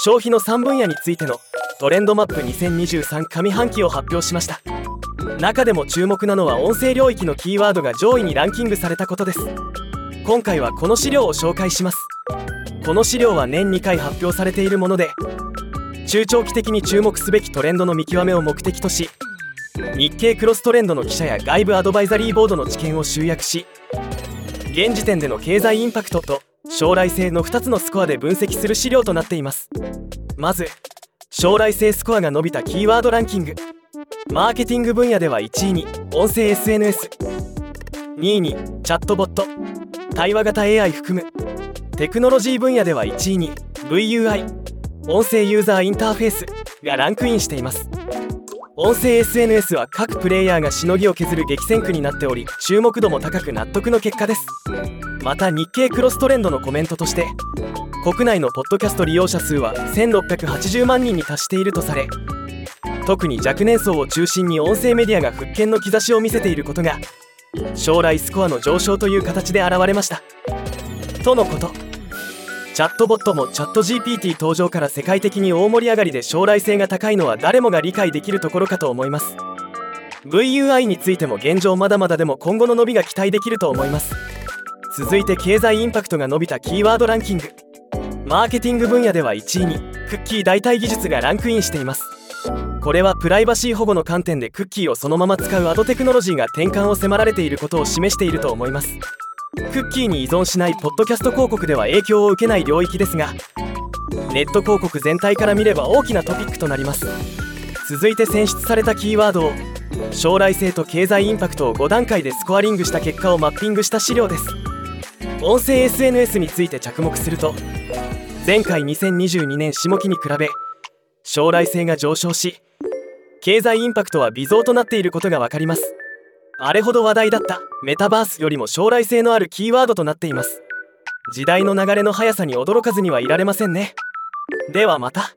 消費の3分野についてのトレンドマップ2023上半期を発表しました。中でも注目なのは音声領域のキーワードが上位にランキングされたことです。今回はこの資料を紹介します。この資料は年2回発表されているもので中長期的に注目すべきトレンドの見極めを目的とし日経クロストレンドの記者や外部アドバイザリーボードの知見を集約し現時点での経済インパクトと将来性の2つのスコアで分析する資料となっています。まず将来性スコアが伸びたキーワードランキング。マーケティング分野では1位に音声 SNS2 位にチャットボット。対話型 AI 含む。テクノロジー分野では1位に VUI 音声ユーザーインターフェースがランクインしています。音声 SNS は各プレイヤーがしのぎを削る激戦区になっており注目度も高く納得の結果です。また日経クロストレンドのコメントとして国内のポッドキャスト利用者数は1680万人に達しているとされ特に若年層を中心に音声メディアが復権の兆しを見せていることが将来スコアの上昇という形で現れました。とのこと。チャットボットもチャット GPT 登場から世界的に大盛り上がりで将来性が高いのは誰もが理解できるところかと思います。VUI についても現状まだまだでも今後の伸びが期待できると思います。続いて経済インパクトが伸びたキーワードランキング。マーケティング分野では1位にクッキー代替技術がランクインしています。これはプライバシー保護の観点でクッキーをそのまま使うアドテクノロジーが転換を迫られていることを示していると思います。クッキーに依存しないポッドキャスト広告では影響を受けない領域ですがネット広告全体から見れば大きなトピックとなります。続いて選出されたキーワードを将来性と経済インパクトを5段階でスコアリングした結果をマッピングした資料です。音声 SNS について着目すると前回2022年下期に比べ将来性が上昇し経済インパクトは微増となっていることが分かります。あれほど話題だったメタバースよりも将来性のあるキーワードとなっています。時代の流れの速さに驚かずにはいられませんね。ではまた。